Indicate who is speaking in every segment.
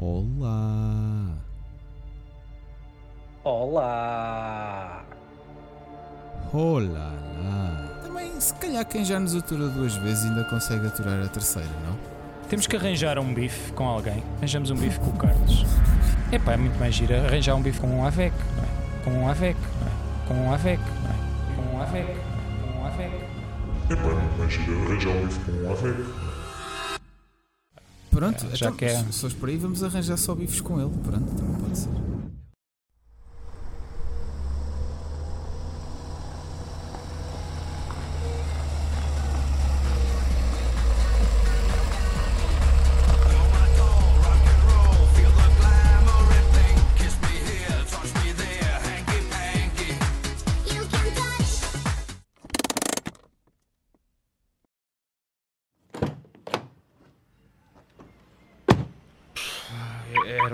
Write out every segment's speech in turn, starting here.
Speaker 1: Olá!
Speaker 2: Olá!
Speaker 1: Olá! lá. Também, se calhar, quem já nos atura duas vezes ainda consegue aturar a terceira, não?
Speaker 2: Temos que arranjar um bife com alguém. Arranjamos um bife com o Carlos. Epá, é muito mais giro arranjar um bife com um AVEC, não é? Com um AVEC, não é? Com um AVEC, não é? Com um AVEC, com um AVEC.
Speaker 3: Epá, é muito mais giro arranjar um bife com um AVEC.
Speaker 1: Pronto,
Speaker 2: É, já
Speaker 1: então,
Speaker 2: que é-
Speaker 1: se fores por aí, vamos arranjar só bifes com ele. Pronto, também pode ser.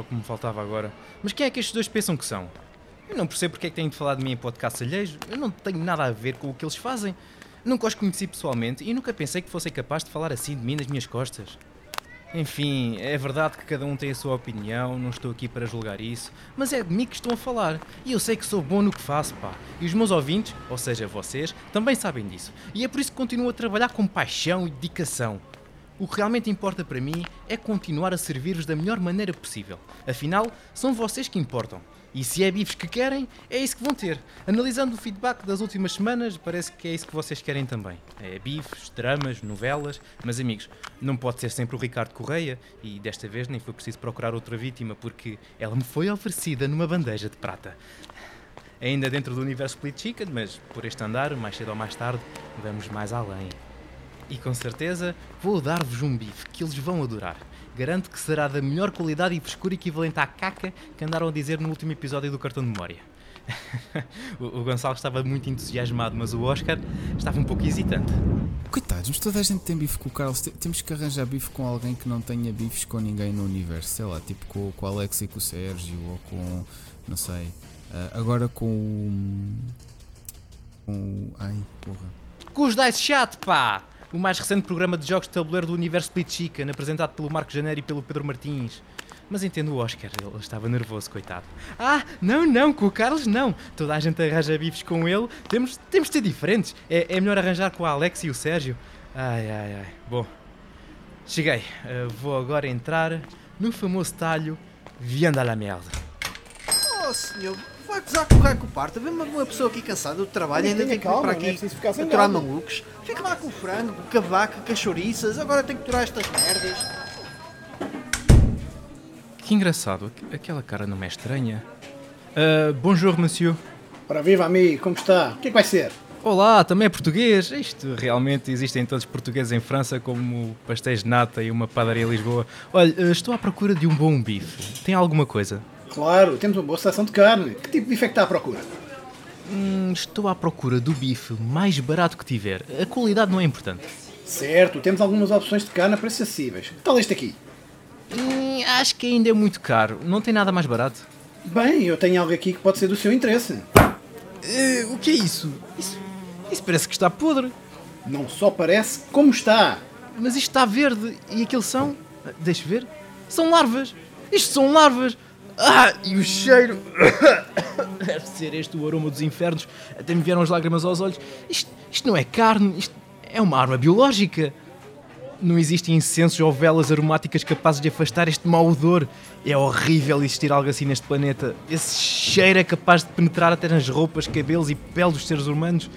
Speaker 4: O que me faltava agora. Mas quem é que estes dois pensam que são? Eu não percebo porque é que têm de falar de mim em podcast alheios. Eu não tenho nada a ver com o que eles fazem. Nunca os conheci pessoalmente e nunca pensei que fossem capazes de falar assim de mim nas minhas costas. Enfim, é verdade que cada um tem a sua opinião, não estou aqui para julgar isso, mas é de mim que estão a falar. E eu sei que sou bom no que faço, pá. E os meus ouvintes, ou seja, vocês, também sabem disso. E é por isso que continuo a trabalhar com paixão e dedicação. O que realmente importa para mim é continuar a servir-vos da melhor maneira possível. Afinal, são vocês que importam. E se é bifes que querem, é isso que vão ter. Analisando o feedback das últimas semanas, parece que é isso que vocês querem também. É bifes, dramas, novelas. Mas amigos, não pode ser sempre o Ricardo Correia. E desta vez nem foi preciso procurar outra vítima, porque ela me foi oferecida numa bandeja de prata. Ainda dentro do universo Split Chicken, mas por este andar, mais cedo ou mais tarde, vamos mais além. E com certeza vou dar-vos um bife que eles vão adorar. Garanto que será da melhor qualidade e frescura equivalente à caca que andaram a dizer no último episódio do cartão de memória. o, o Gonçalo estava muito entusiasmado, mas o Oscar estava um pouco hesitante.
Speaker 1: Coitados, mas toda a gente tem bife com o Carlos. Te- Temos que arranjar bife com alguém que não tenha bifes com ninguém no universo. Sei lá, tipo com, com o Alex e com o Sérgio, ou com. não sei. ah, agora com o. com o. ai, porra.
Speaker 4: Com os Dice Chat, pá! O mais recente programa de jogos de tabuleiro do universo Split Chicken, apresentado pelo Marco Janeiro e pelo Pedro Martins. Mas entendo o Oscar, ele estava nervoso, coitado. Ah, não, não, com o Carlos não. Toda a gente arranja bifes com ele. Temos, temos de ser diferentes. É, é melhor arranjar com a Alex e o Sérgio. Ai, ai, ai. Bom, cheguei. Uh, vou agora entrar no famoso talho Vianda la merda.
Speaker 5: Oh senhor, gozar com o raio com o parto. Vê uma, pessoa aqui cansada do trabalho e ainda tem que vir para aqui aturar malucos. Fica lá com o frango, com a vaca, com as chouriças. Agora tem que aturar estas merdas.
Speaker 4: Que engraçado, aqu- aquela cara não me é estranha. Uh, bonjour, monsieur.
Speaker 6: Ora viva amigo, como está? O que é que vai ser?
Speaker 4: Olá, também é português. Isto realmente existem tantos portugueses em França como pastéis de nata e uma padaria em Lisboa. Olha, eh, estou à procura de um bom bife. Tem alguma coisa?
Speaker 6: Claro, temos uma boa seleção de carne. Que tipo de bife é que está à procura?
Speaker 4: Hum, estou à procura do bife mais barato que tiver. A qualidade não é importante.
Speaker 6: Certo, temos algumas opções de carne a preços acessíveis. Que tal este aqui?
Speaker 4: Hum, acho que ainda é muito caro. Não tem nada mais barato.
Speaker 6: Bem, eu tenho algo aqui que pode ser do seu interesse.
Speaker 4: Eh, o que é isso? isso? Isso parece que está podre.
Speaker 6: Não só parece, como está.
Speaker 4: Mas isto está verde. E aqueles são. Deixa ver. São larvas. Isto são larvas. Ah, e o cheiro. Deve ser este o aroma dos infernos. Até me vieram as lágrimas aos olhos. Isto, isto não é carne. Isto é uma arma biológica. Não existem incensos ou velas aromáticas capazes de afastar este mau odor. É horrível existir algo assim neste planeta. Esse cheiro é capaz de penetrar até nas roupas, cabelos e pele dos seres humanos,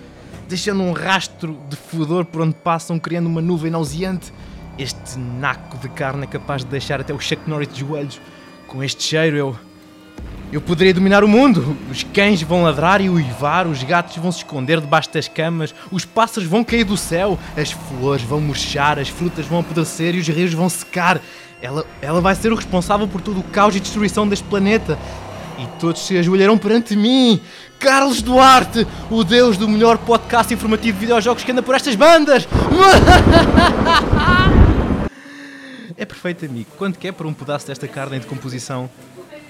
Speaker 4: deixando um rastro de fedor por onde passam, criando uma nuvem nauseante. Este naco de carne é capaz de deixar até o Chuck Norris de joelhos. Com este cheiro eu. Eu poderia dominar o mundo. Os cães vão ladrar e uivar, os gatos vão se esconder debaixo das camas, os pássaros vão cair do céu, as flores vão murchar, as frutas vão apodrecer e os rios vão secar. Ela, ela vai ser o responsável por todo o caos e destruição deste planeta. E todos se ajoelharão perante mim. Carlos Duarte, o deus do melhor podcast informativo de videojogos que anda por estas bandas. É perfeito, amigo. Quanto que é para um pedaço desta carne em decomposição?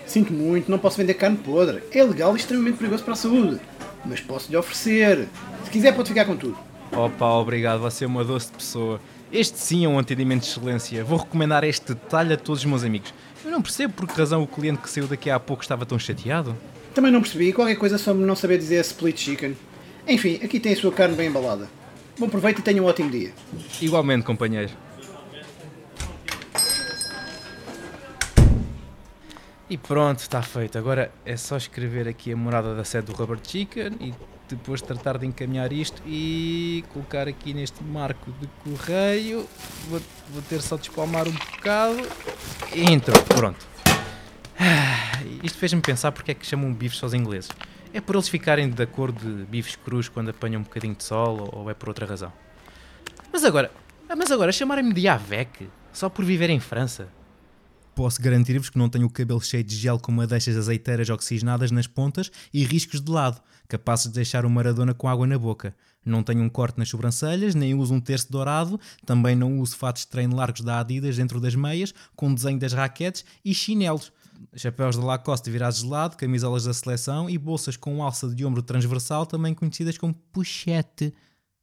Speaker 6: Sinto muito, não posso vender carne podre. É legal e extremamente perigoso para a saúde. Mas posso lhe oferecer. Se quiser, pode ficar com tudo.
Speaker 4: Opa, obrigado, você é uma doce pessoa. Este sim é um atendimento de excelência. Vou recomendar este detalhe a todos os meus amigos. Eu não percebo por que razão o cliente que saiu daqui há pouco estava tão chateado.
Speaker 6: Também não percebi qualquer coisa sobre não saber dizer split chicken. Enfim, aqui tem a sua carne bem embalada. Bom proveito e tenha um ótimo dia.
Speaker 4: Igualmente, companheiro. E pronto, está feito. Agora é só escrever aqui a morada da sede do Rubber Chicken e depois tratar de encaminhar isto e colocar aqui neste marco de correio. Vou, vou ter só de espalmar um bocado. E entrou, pronto. Ah, Isto fez-me pensar porque é que chamam bifes aos ingleses. É por eles ficarem de acordo de bifes crus quando apanham um bocadinho de sol ou, ou é por outra razão? Mas agora, ah, mas agora chamarem-me de Avec só por viver em França. Posso garantir-vos que não tenho o cabelo cheio de gel com madeixas azeiteiras oxigenadas nas pontas e riscos de lado, capazes de deixar o Maradona com água na boca. Não tenho um corte nas sobrancelhas, nem uso um terço dourado, também não uso fatos de treino largos da Adidas dentro das meias, com desenho das raquetes e chinelos. Chapéus de Lacoste virados de lado, camisolas da seleção e bolsas com alça de ombro transversal, também conhecidas como pochete.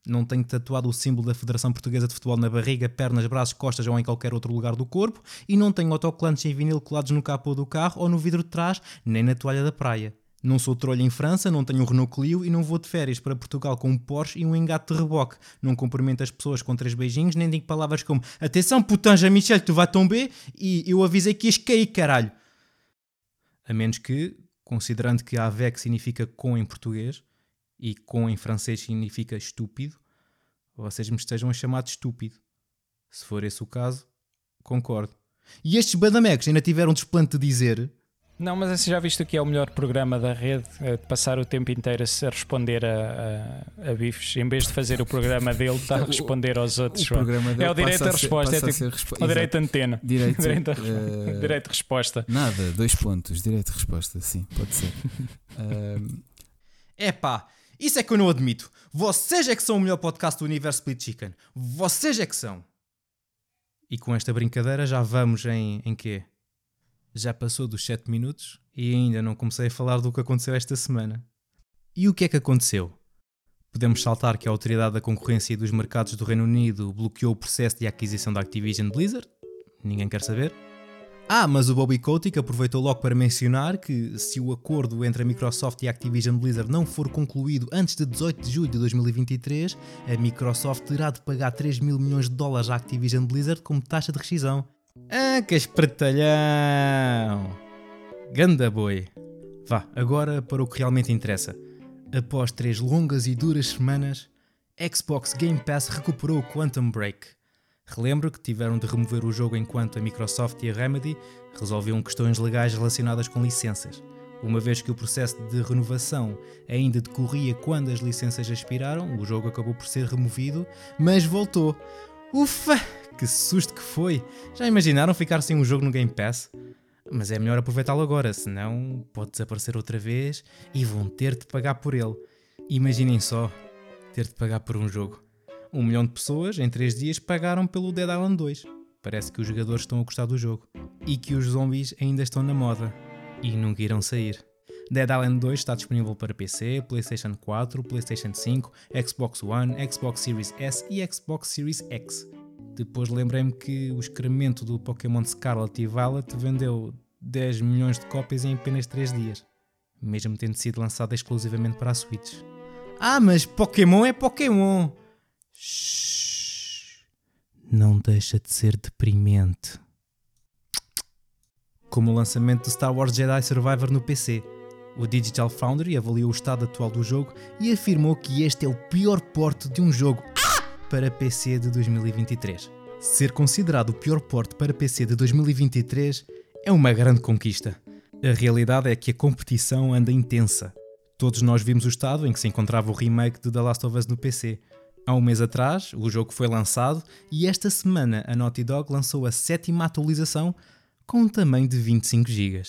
Speaker 4: Não tenho tatuado o símbolo da Federação Portuguesa de Futebol na barriga, pernas, braços, costas ou em qualquer outro lugar do corpo. E não tenho autocolantes em vinil colados no capô do carro ou no vidro de trás, nem na toalha da praia. Não sou trolho em França, não tenho um Renault Clio e não vou de férias para Portugal com um Porsche e um engate de reboque. Não cumprimento as pessoas com três beijinhos, nem digo palavras como Atenção, putain, Jean-Michel, tu vas tomber e eu avisei que ias cair, caralho. A menos que, considerando que avec significa com em português e com em francês significa estúpido, vocês me estejam a chamar de estúpido. Se for esse o caso, concordo. E estes badamecos ainda tiveram desplante de dizer
Speaker 2: Não, mas já visto que é o melhor programa da rede, é de passar o tempo inteiro a responder a, a, a bifes, em vez de fazer o programa dele, está a responder aos outros.
Speaker 1: O programa dele
Speaker 2: é o direito à
Speaker 1: ser-
Speaker 2: resposta, é tipo
Speaker 1: respo-
Speaker 2: o direito de antena.
Speaker 1: Direito,
Speaker 2: Direito, a-
Speaker 1: eh,
Speaker 2: direito de resposta.
Speaker 1: Nada, dois pontos, direito de resposta, sim, pode ser. Ahm,
Speaker 4: Epá, isso é que eu não admito. Vocês é que são o melhor podcast do universo Split Chicken. Vocês é que são. E com esta brincadeira já vamos em, em quê? Já passou dos 7 minutos e ainda não comecei a falar do que aconteceu esta semana. E o que é que aconteceu? Podemos saltar que a Autoridade da Concorrência e dos Mercados do Reino Unido bloqueou o processo de aquisição da Activision Blizzard? Ninguém quer saber? Ah, mas o Bobby Kotick aproveitou logo para mencionar que se o acordo entre a Microsoft e a Activision Blizzard não for concluído antes de 18 de julho de 2023, a Microsoft terá de pagar 3 mil milhões de dólares à Activision Blizzard como taxa de rescisão. Ah, que espertalhão! Ganda boi! Vá, agora para o que realmente interessa. Após três longas e duras semanas, Xbox Game Pass recuperou o Quantum Break. Relembro que tiveram de remover o jogo enquanto a Microsoft e a Remedy resolviam questões legais relacionadas com licenças. Uma vez que o processo de renovação ainda decorria quando as licenças expiraram, o jogo acabou por ser removido, mas voltou. Ufa! Que susto que foi! Já imaginaram ficar sem um jogo no Game Pass? Mas é melhor aproveitá-lo agora, senão pode desaparecer outra vez e vão ter de pagar por ele. Imaginem só, ter de pagar por um jogo. Um milhão de pessoas em 3 dias pagaram pelo Dead Island 2. Parece que os jogadores estão a gostar do jogo. E que os zombies ainda estão na moda. E nunca irão sair. Dead Island 2 está disponível para PC, PlayStation 4, PlayStation 5, Xbox One, Xbox Series S e Xbox Series X. Depois lembrei-me que o excremento do Pokémon Scarlet e Violet vendeu 10 milhões de cópias em apenas 3 dias, mesmo tendo sido lançado exclusivamente para a Switch. Ah, mas Pokémon é Pokémon! Não deixa de ser deprimente. Como o lançamento do Star Wars Jedi Survivor no PC, o Digital Foundry avaliou o estado atual do jogo e afirmou que este é o pior porte de um jogo para PC de 2023. Ser considerado o pior porte para PC de 2023 é uma grande conquista. A realidade é que a competição anda intensa. Todos nós vimos o estado em que se encontrava o remake de The Last of Us no PC. Há um mês atrás, o jogo foi lançado e esta semana a Naughty Dog lançou a sétima atualização com um tamanho de 25 GB.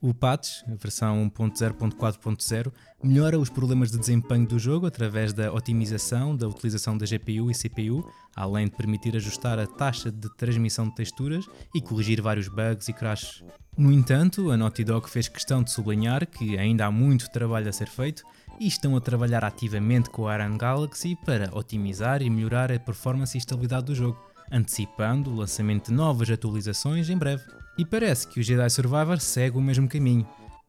Speaker 4: O patch, a versão 1.0.4.0, melhora os problemas de desempenho do jogo através da otimização da utilização da GPU e CPU, além de permitir ajustar a taxa de transmissão de texturas e corrigir vários bugs e crashes. No entanto, a Naughty Dog fez questão de sublinhar que ainda há muito trabalho a ser feito e estão a trabalhar ativamente com a Iron Galaxy para otimizar e melhorar a performance e estabilidade do jogo. antecipando o lançamento de novas atualizações em breve. E parece que o Jedi Survivor segue o mesmo caminho,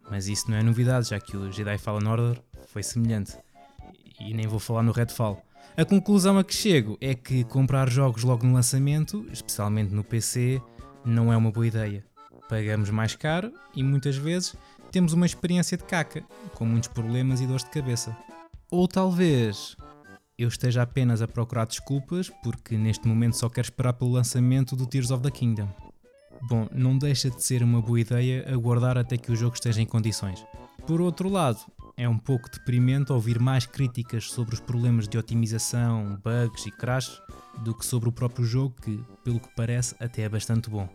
Speaker 4: mas isso não é novidade, já que o Jedi Fallen Order foi semelhante. E nem vou falar no Redfall. A conclusão a que chego é que comprar jogos logo no lançamento, especialmente no PC, não é uma boa ideia. Pagamos mais caro e muitas vezes temos uma experiência de caca, com muitos problemas e dores de cabeça. Ou talvez eu esteja apenas a procurar desculpas porque neste momento só quero esperar pelo lançamento do Tears of the Kingdom. Bom, não deixa de ser uma boa ideia aguardar até que o jogo esteja em condições. Por outro lado, é um pouco deprimente ouvir mais críticas sobre os problemas de otimização, bugs e crash do que sobre o próprio jogo, que, pelo que parece, até é bastante bom.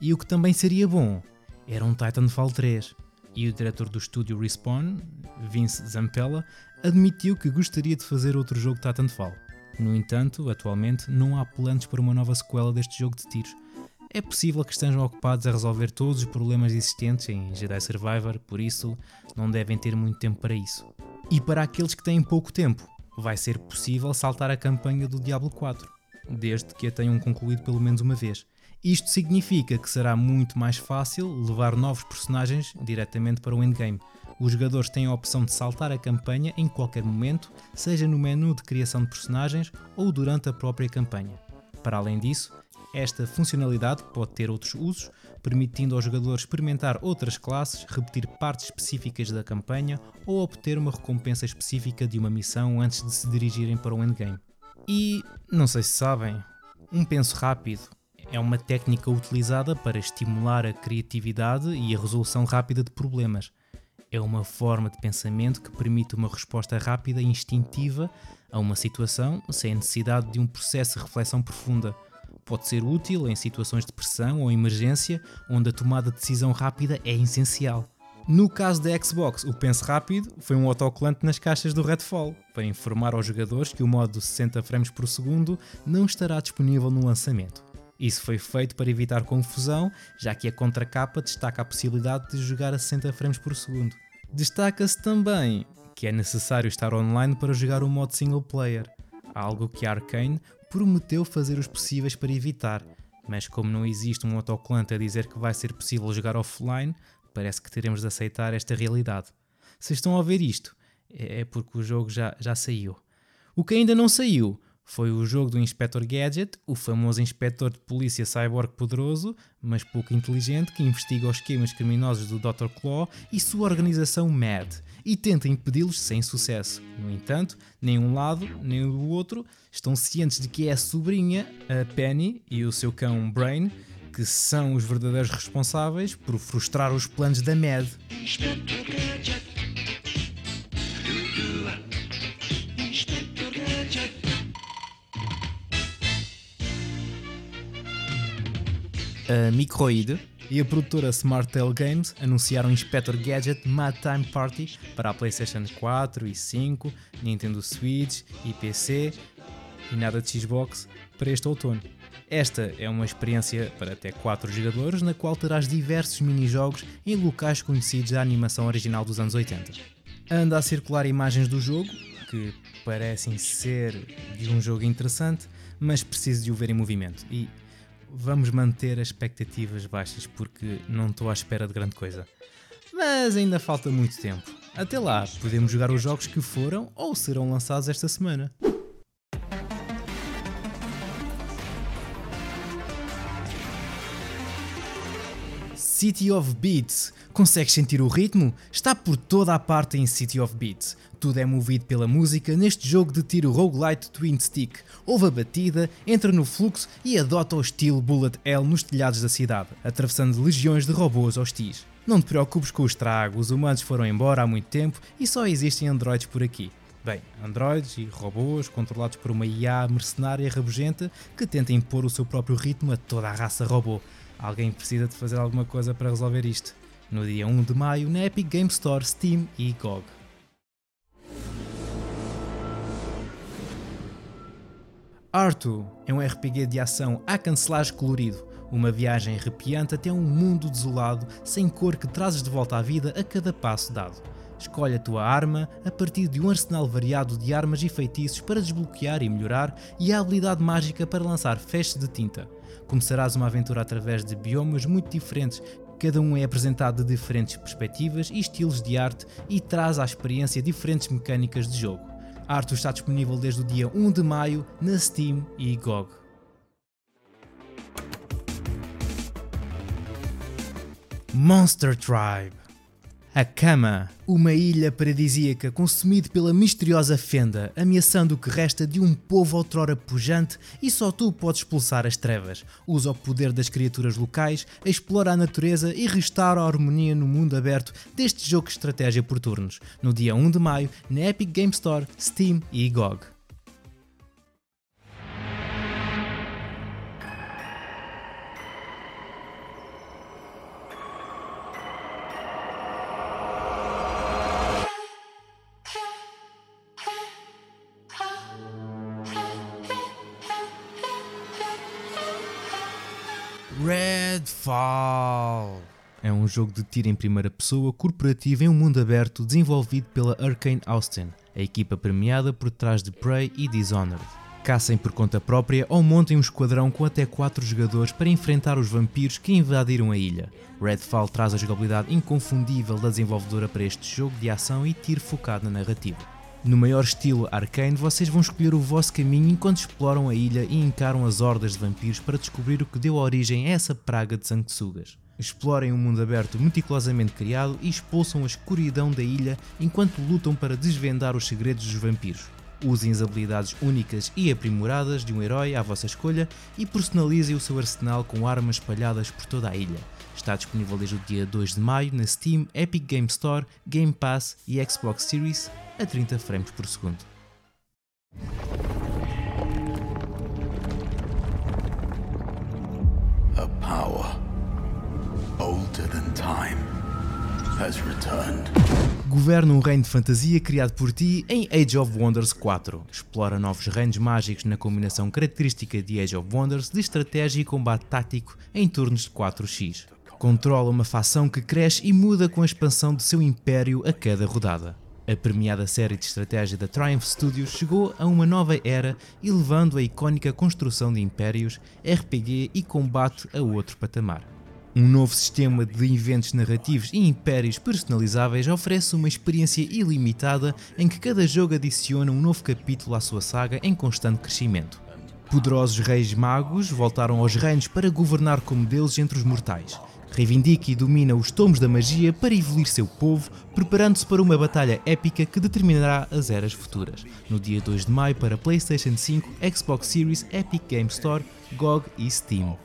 Speaker 4: E o que também seria bom era um Titanfall 3. E o diretor do estúdio Respawn, Vince Zampella, admitiu que gostaria de fazer outro jogo Titanfall. No entanto, atualmente não há planos para uma nova sequela deste jogo de tiros, é possível que estejam ocupados a resolver todos os problemas existentes em Jedi Survivor, por isso não devem ter muito tempo para isso. E para aqueles que têm pouco tempo, vai ser possível saltar a campanha do Diablo 4, desde que a tenham concluído pelo menos uma vez. Isto significa que será muito mais fácil levar novos personagens diretamente para o endgame. Os jogadores têm a opção de saltar a campanha em qualquer momento, seja no menu de criação de personagens ou durante a própria campanha. Para além disso, esta funcionalidade pode ter outros usos, permitindo ao jogador experimentar outras classes, repetir partes específicas da campanha ou obter uma recompensa específica de uma missão antes de se dirigirem para o endgame. E, não sei se sabem, um penso rápido é uma técnica utilizada para estimular a criatividade e a resolução rápida de problemas. É uma forma de pensamento que permite uma resposta rápida e instintiva a uma situação sem necessidade de um processo de reflexão profunda pode ser útil em situações de pressão ou emergência, onde a tomada de decisão rápida é essencial. No caso da Xbox, o Pense Rápido foi um autocolante nas caixas do Redfall, para informar aos jogadores que o modo 60 frames por segundo não estará disponível no lançamento. Isso foi feito para evitar confusão, já que a contracapa destaca a possibilidade de jogar a 60 frames por segundo. Destaca-se também que é necessário estar online para jogar o modo single player, algo que a Arkane prometeu fazer os possíveis para evitar, mas como não existe um autocolante a dizer que vai ser possível jogar offline, parece que teremos de aceitar esta realidade. Se estão a ver isto, é porque o jogo já, já saiu. O que ainda não saiu foi o jogo do Inspector Gadget, o famoso inspetor de polícia cyborg poderoso, mas pouco inteligente, que investiga os esquemas criminosos do Dr. Claw e sua organização MAD, e tenta impedi-los sem sucesso. No entanto, nem um lado nem o outro estão cientes de que é a sobrinha, a Penny, e o seu cão Brain, que são os verdadeiros responsáveis por frustrar os planos da MAD. A Microid e a produtora Smartell Games anunciaram Inspector Gadget Mad Time Party para a PlayStation 4 e 5, Nintendo Switch e PC e nada de Xbox para este outono. Esta é uma experiência para até 4 jogadores, na qual terás diversos mini-jogos em locais conhecidos da animação original dos anos 80. Anda a circular imagens do jogo, que parecem ser de um jogo interessante, mas preciso de o ver em movimento. E vamos manter as expectativas baixas porque não estou à espera de grande coisa. Mas ainda falta muito tempo. Até lá, podemos jogar os jogos que foram ou serão lançados esta semana. City of Beats. Consegues sentir o ritmo? Está por toda a parte em City of Beats. Tudo é movido pela música neste jogo de tiro roguelite Twin Stick. Ouve a batida, entra no fluxo e adota o estilo Bullet Hell nos telhados da cidade, atravessando legiões de robôs hostis. Não te preocupes com o estrago, os humanos foram embora há muito tempo e só existem androides por aqui. Bem, androides e robôs controlados por uma IA mercenária rabugenta que tenta impor o seu próprio ritmo a toda a raça robô. Alguém precisa de fazer alguma coisa para resolver isto. No dia 1 de maio, na Epic Game Store, Steam e GOG. Arthur é um RPG de ação a cancelagem colorido, uma viagem arrepiante até um mundo desolado, sem cor que trazes de volta à vida a cada passo dado. Escolhe a tua arma a partir de um arsenal variado de armas e feitiços para desbloquear e melhorar e a habilidade mágica para lançar feixes de tinta. Começarás uma aventura através de biomas muito diferentes, cada um é apresentado de diferentes perspectivas e estilos de arte e traz à experiência diferentes mecânicas de jogo. A arte está disponível desde o dia 1 de maio na Steam e GOG. Monster Tribe a Cama, uma ilha paradisíaca consumida pela misteriosa fenda, ameaçando o que resta de um povo outrora pujante e só tu podes expulsar as trevas. Usa o poder das criaturas locais, explora a natureza e restaura a harmonia no mundo aberto deste jogo de estratégia por turnos, no dia 1 de maio na Epic Game Store, Steam e GOG. Jogo de tiro em primeira pessoa corporativo em um mundo aberto desenvolvido pela Arkane Austin, a equipa premiada por trás de Prey e Dishonored. Caçem por conta própria ou montem um esquadrão com até 4 jogadores para enfrentar os vampiros que invadiram a ilha. Redfall traz a jogabilidade inconfundível da desenvolvedora para este jogo de ação e tiro focado na narrativa. No maior estilo arcane, vocês vão escolher o vosso caminho enquanto exploram a ilha e encaram as hordas de vampiros para descobrir o que deu origem a essa praga de sanguessugas. Explorem um mundo aberto meticulosamente criado e expulsam a escuridão da ilha enquanto lutam para desvendar os segredos dos vampiros. Usem as habilidades únicas e aprimoradas de um herói à vossa escolha e personalizem o seu arsenal com armas espalhadas por toda a ilha. Está disponível desde o dia 2 de maio na Steam, Epic Game Store, Game Pass e Xbox Series a 30 frames por segundo. A power older than time has returned. Governa um reino de fantasia criado por ti em Age of Wonders 4. Explora novos reinos mágicos na combinação característica de Age of Wonders de estratégia e combate tático em turnos de 4x. Controla uma facção que cresce e muda com a expansão do seu império a cada rodada. A premiada série de estratégia da Triumph Studios chegou a uma nova era, elevando a icónica construção de impérios, RPG e combate a outro patamar. Um novo sistema de eventos narrativos e impérios personalizáveis oferece uma experiência ilimitada em que cada jogo adiciona um novo capítulo à sua saga em constante crescimento. Poderosos reis magos voltaram aos reinos para governar como deuses entre os mortais, reivindica e domina os tomos da magia para evoluir seu povo, preparando-se para uma batalha épica que determinará as eras futuras. No dia 2 de maio para PlayStation 5, Xbox Series, Epic Game Store, GOG e Steam.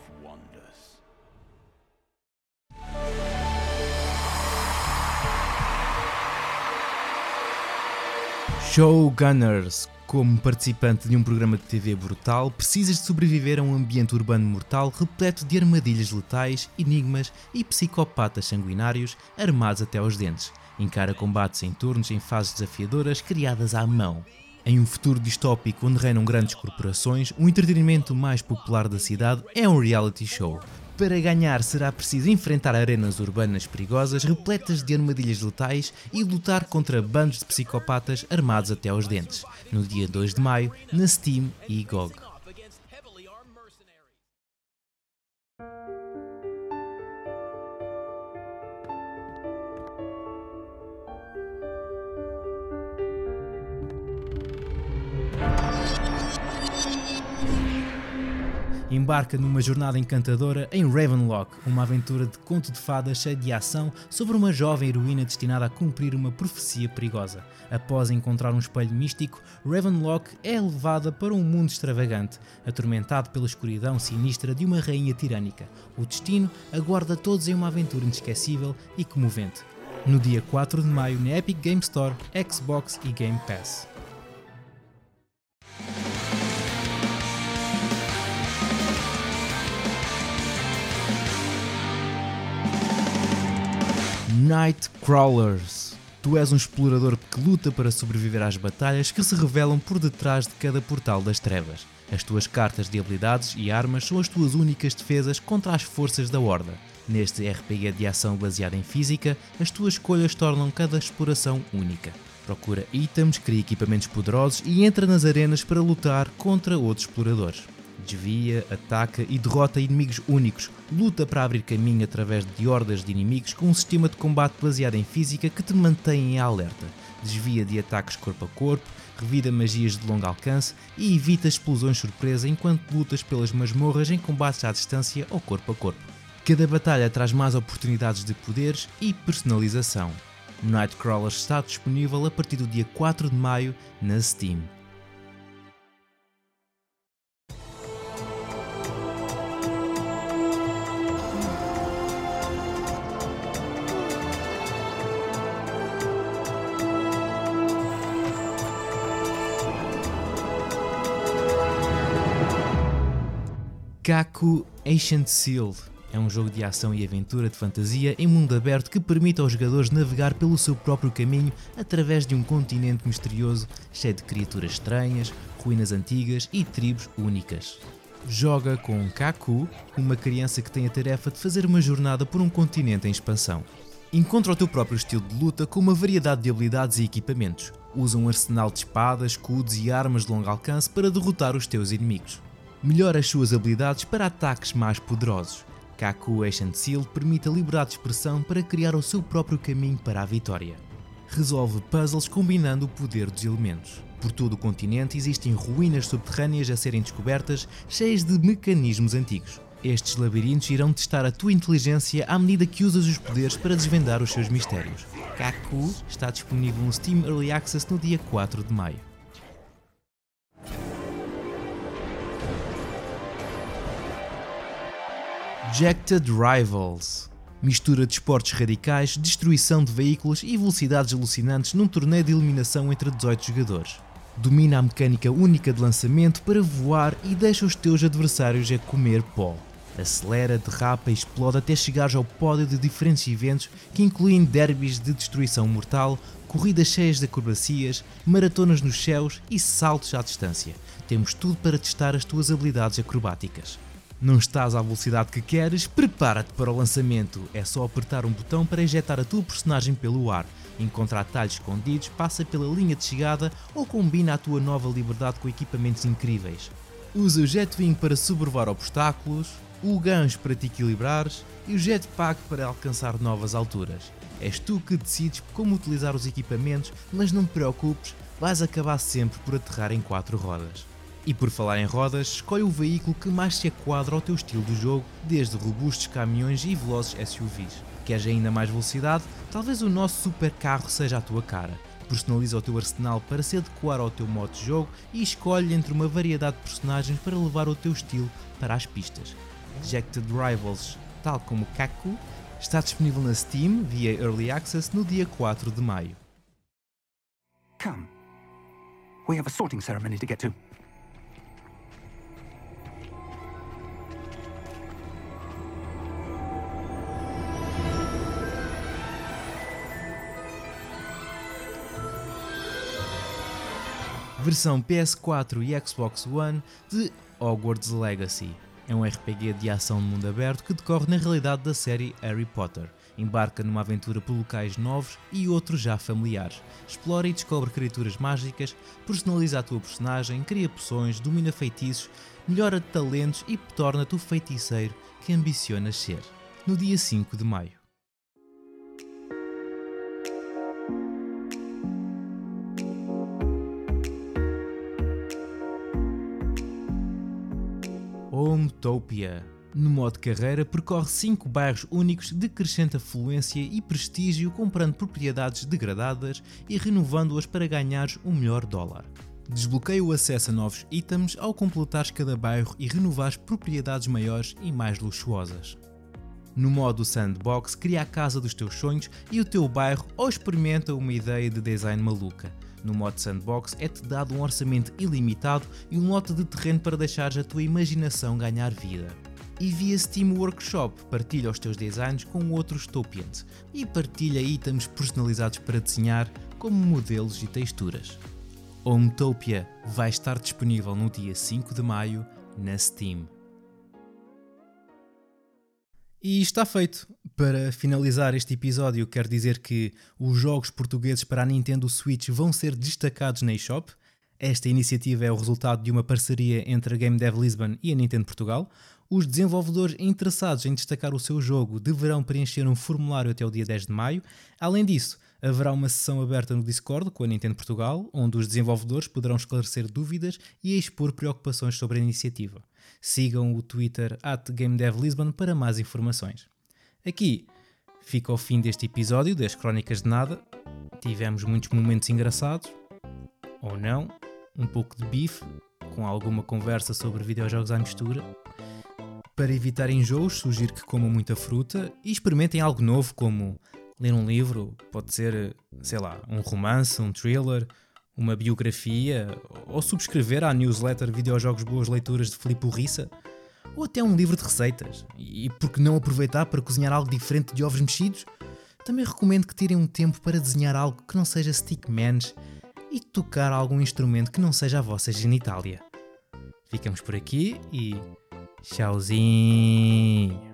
Speaker 4: Showgunners como participante de um programa de TV brutal, precisas de sobreviver a um ambiente urbano mortal repleto de armadilhas letais, enigmas e psicopatas sanguinários armados até aos dentes. Encara combates em turnos em fases desafiadoras criadas à mão. Em um futuro distópico onde reinam grandes corporações, o entretenimento mais popular da cidade é um reality show. Para ganhar será preciso enfrentar arenas urbanas perigosas repletas de armadilhas letais e lutar contra bandos de psicopatas armados até aos dentes, no dia 2 de maio, na Steam e GOG. Embarca numa jornada encantadora em Ravenlock, uma aventura de conto de fadas cheia de ação sobre uma jovem heroína destinada a cumprir uma profecia perigosa. Após encontrar um espelho místico, Ravenlock é levada para um mundo extravagante, atormentado pela escuridão sinistra de uma rainha tirânica. O destino aguarda todos em uma aventura inesquecível e comovente. No dia 4 de maio na Epic Game Store, Xbox e Game Pass. Nightcrawlers. Tu és um explorador que luta para sobreviver às batalhas que se revelam por detrás de cada portal das trevas. As tuas cartas de habilidades e armas são as tuas únicas defesas contra as forças da Horda. Neste RPG de ação baseado em física, as tuas escolhas tornam cada exploração única. Procura itens, cria equipamentos poderosos e entra nas arenas para lutar contra outros exploradores. Desvia, ataca e derrota inimigos únicos. Luta para abrir caminho através de hordas de inimigos com um sistema de combate baseado em física que te mantém em alerta. Desvia de ataques corpo a corpo, revida magias de longo alcance e evita explosões surpresa enquanto lutas pelas masmorras em combates à distância ou corpo a corpo. Cada batalha traz mais oportunidades de poderes e personalização. Nightcrawler está disponível a partir do dia 4 de maio na Steam. Kaku Ancient Seal é um jogo de ação e aventura de fantasia em mundo aberto que permite aos jogadores navegar pelo seu próprio caminho através de um continente misterioso cheio de criaturas estranhas, ruínas antigas e tribos únicas. Joga com Kaku, uma criança que tem a tarefa de fazer uma jornada por um continente em expansão. Encontra o teu próprio estilo de luta com uma variedade de habilidades e equipamentos. Usa um arsenal de espadas, escudos e armas de longo alcance para derrotar os teus inimigos melhora as suas habilidades para ataques mais poderosos. Kaku Ancient Seal permite a liberdade de expressão para criar o seu próprio caminho para a vitória. Resolve puzzles combinando o poder dos elementos. Por todo o continente existem ruínas subterrâneas a serem descobertas, cheias de mecanismos antigos. Estes labirintos irão testar a tua inteligência à medida que usas os poderes para desvendar os seus mistérios. Kaku está disponível no Steam Early Access no dia 4 de maio. Jacked Rivals. Mistura de esportes radicais, destruição de veículos e velocidades alucinantes num torneio de eliminação entre 18 jogadores. Domina a mecânica única de lançamento para voar e deixa os teus adversários a comer pó. Acelera, derrapa e explode até chegares ao pódio de diferentes eventos que incluem derbys de destruição mortal, corridas cheias de acrobacias, maratonas nos céus e saltos à distância. Temos tudo para testar as tuas habilidades acrobáticas. Não estás à velocidade que queres? Prepara-te para o lançamento. É só apertar um botão para injetar a tua personagem pelo ar. Encontra atalhos escondidos, passa pela linha de chegada ou combina a tua nova liberdade com equipamentos incríveis. Usa o Jetwing para sobrevoar obstáculos, o gancho para te equilibrares e o Jetpack para alcançar novas alturas. És tu que decides como utilizar os equipamentos, mas não te preocupes, vais acabar sempre por aterrar em quatro rodas. E por falar em rodas, escolhe o veículo que mais se aquadra ao teu estilo de jogo, desde robustos caminhões e velozes SUVs. Queres ainda mais velocidade? Talvez o nosso super carro seja a tua cara. Personaliza o teu arsenal para se adequar ao teu modo de jogo e escolhe entre uma variedade de personagens para levar o teu estilo para as pistas. Ejected Rivals, tal como Kaku, está disponível na Steam via Early Access no dia 4 de maio.
Speaker 7: Come. We have a sorting ceremony to get to.
Speaker 4: Versão PS4 e Xbox One de Hogwarts Legacy. É um RPG de ação de mundo aberto que decorre na realidade da série Harry Potter. Embarca numa aventura por locais novos e outros já familiares. Explora e descobre criaturas mágicas, personaliza a tua personagem, cria poções, domina feitiços, melhora talentos e torna-te o feiticeiro que ambicionas ser. No dia 5 de maio. Hometopia. No modo carreira, percorre 5 bairros únicos de crescente afluência e prestígio, comprando propriedades degradadas e renovando-as para ganhares o um melhor dólar. Desbloqueia o acesso a novos itens ao completares cada bairro e renovares propriedades maiores e mais luxuosas. No modo Sandbox, cria a casa dos teus sonhos e o teu bairro ou experimenta uma ideia de design maluca. No modo Sandbox é-te dado um orçamento ilimitado e um lote de terreno para deixares a tua imaginação ganhar vida. E via Steam Workshop partilha os teus designs com outros Topians e partilha itens personalizados para desenhar, como modelos e texturas. Hometopia vai estar disponível no dia 5 de maio na Steam. E está feito. Para finalizar este episódio, quero dizer que os jogos portugueses para a Nintendo Switch vão ser destacados na eShop. Esta iniciativa é o resultado de uma parceria entre a Game Dev Lisbon e a Nintendo Portugal. Os desenvolvedores interessados em destacar o seu jogo deverão preencher um formulário até o dia 10 de maio. Além disso, haverá uma sessão aberta no Discord com a Nintendo Portugal, onde os desenvolvedores poderão esclarecer dúvidas e expor preocupações sobre a iniciativa. Sigam o Twitter GameDevLisbon para mais informações. Aqui fica o fim deste episódio das Crónicas de Nada. Tivemos muitos momentos engraçados, ou não, um pouco de bife, com alguma conversa sobre videojogos à mistura. Para evitar enjoos, sugiro que comam muita fruta e experimentem algo novo, como ler um livro, pode ser, sei lá, um romance, um thriller, uma biografia, ou subscrever à newsletter Videojogos Boas Leituras de Filipe Urriça, ou até um livro de receitas. E por que não aproveitar para cozinhar algo diferente de ovos mexidos? Também recomendo que tirem um tempo para desenhar algo que não seja stickmans e tocar algum instrumento que não seja a vossa genitália. Ficamos por aqui e tchauzinho!